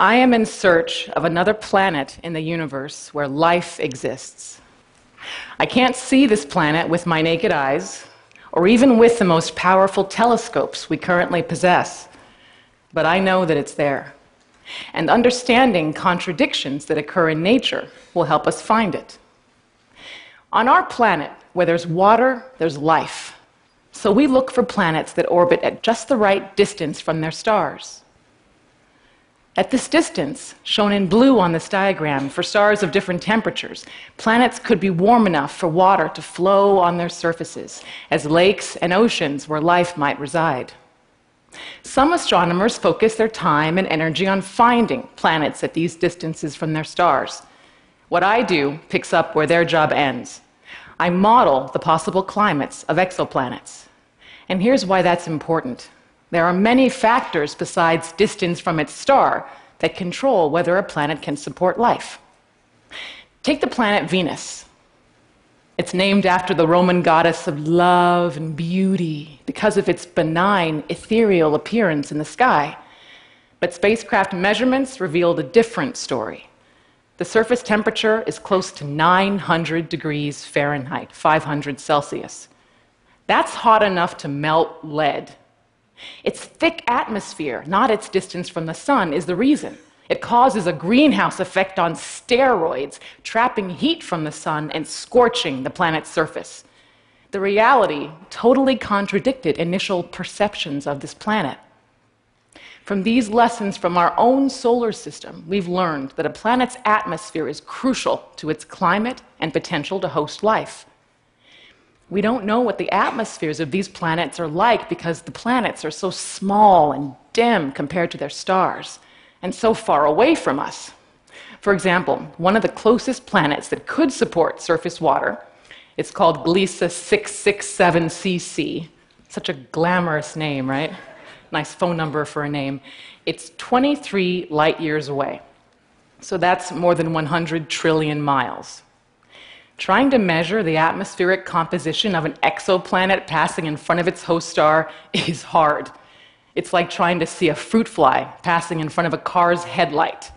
I am in search of another planet in the universe where life exists. I can't see this planet with my naked eyes, or even with the most powerful telescopes we currently possess, but I know that it's there. And understanding contradictions that occur in nature will help us find it. On our planet, where there's water, there's life. So we look for planets that orbit at just the right distance from their stars. At this distance, shown in blue on this diagram for stars of different temperatures, planets could be warm enough for water to flow on their surfaces, as lakes and oceans where life might reside. Some astronomers focus their time and energy on finding planets at these distances from their stars. What I do picks up where their job ends. I model the possible climates of exoplanets. And here's why that's important. There are many factors besides distance from its star that control whether a planet can support life. Take the planet Venus. It's named after the Roman goddess of love and beauty because of its benign, ethereal appearance in the sky. But spacecraft measurements revealed a different story. The surface temperature is close to 900 degrees Fahrenheit, 500 Celsius. That's hot enough to melt lead. Its thick atmosphere, not its distance from the sun, is the reason. It causes a greenhouse effect on steroids, trapping heat from the sun and scorching the planet's surface. The reality totally contradicted initial perceptions of this planet. From these lessons from our own solar system, we've learned that a planet's atmosphere is crucial to its climate and potential to host life. We don't know what the atmospheres of these planets are like because the planets are so small and dim compared to their stars and so far away from us. For example, one of the closest planets that could support surface water, it's called Gliese 667cc. Such a glamorous name, right? Nice phone number for a name. It's 23 light years away. So that's more than 100 trillion miles. Trying to measure the atmospheric composition of an exoplanet passing in front of its host star is hard. It's like trying to see a fruit fly passing in front of a car's headlight.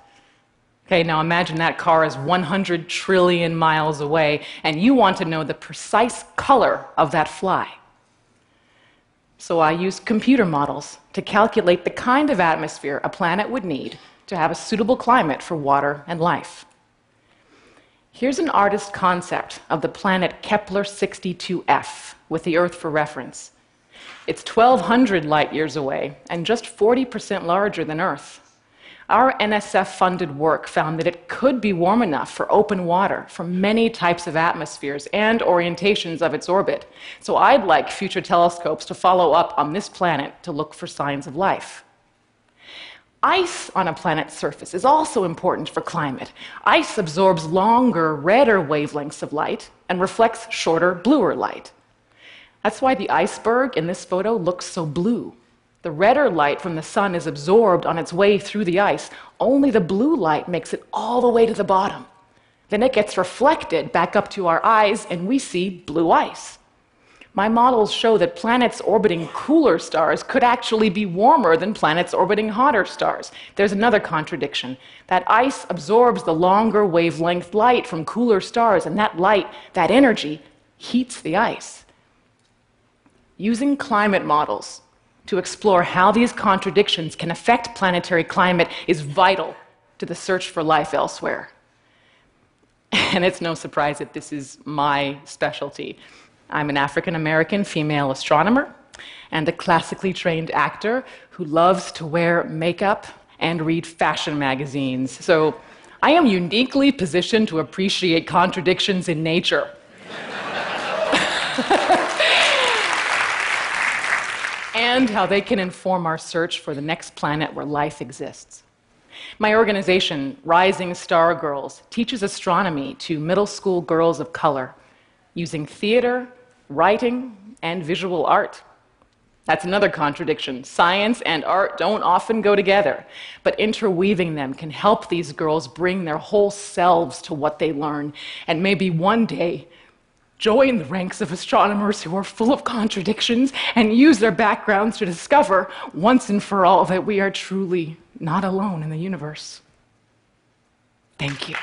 Okay, now imagine that car is 100 trillion miles away, and you want to know the precise color of that fly. So I used computer models to calculate the kind of atmosphere a planet would need to have a suitable climate for water and life. Here's an artist concept of the planet Kepler 62f with the Earth for reference. It's 1,200 light years away and just 40% larger than Earth. Our NSF funded work found that it could be warm enough for open water for many types of atmospheres and orientations of its orbit. So I'd like future telescopes to follow up on this planet to look for signs of life. Ice on a planet's surface is also important for climate. Ice absorbs longer, redder wavelengths of light and reflects shorter, bluer light. That's why the iceberg in this photo looks so blue. The redder light from the sun is absorbed on its way through the ice. Only the blue light makes it all the way to the bottom. Then it gets reflected back up to our eyes, and we see blue ice. My models show that planets orbiting cooler stars could actually be warmer than planets orbiting hotter stars. There's another contradiction. That ice absorbs the longer wavelength light from cooler stars, and that light, that energy, heats the ice. Using climate models to explore how these contradictions can affect planetary climate is vital to the search for life elsewhere. And it's no surprise that this is my specialty. I'm an African American female astronomer and a classically trained actor who loves to wear makeup and read fashion magazines. So I am uniquely positioned to appreciate contradictions in nature. and how they can inform our search for the next planet where life exists. My organization, Rising Star Girls, teaches astronomy to middle school girls of color using theater, writing, and visual art. That's another contradiction. Science and art don't often go together, but interweaving them can help these girls bring their whole selves to what they learn, and maybe one day join the ranks of astronomers who are full of contradictions and use their backgrounds to discover once and for all that we are truly not alone in the universe. Thank you.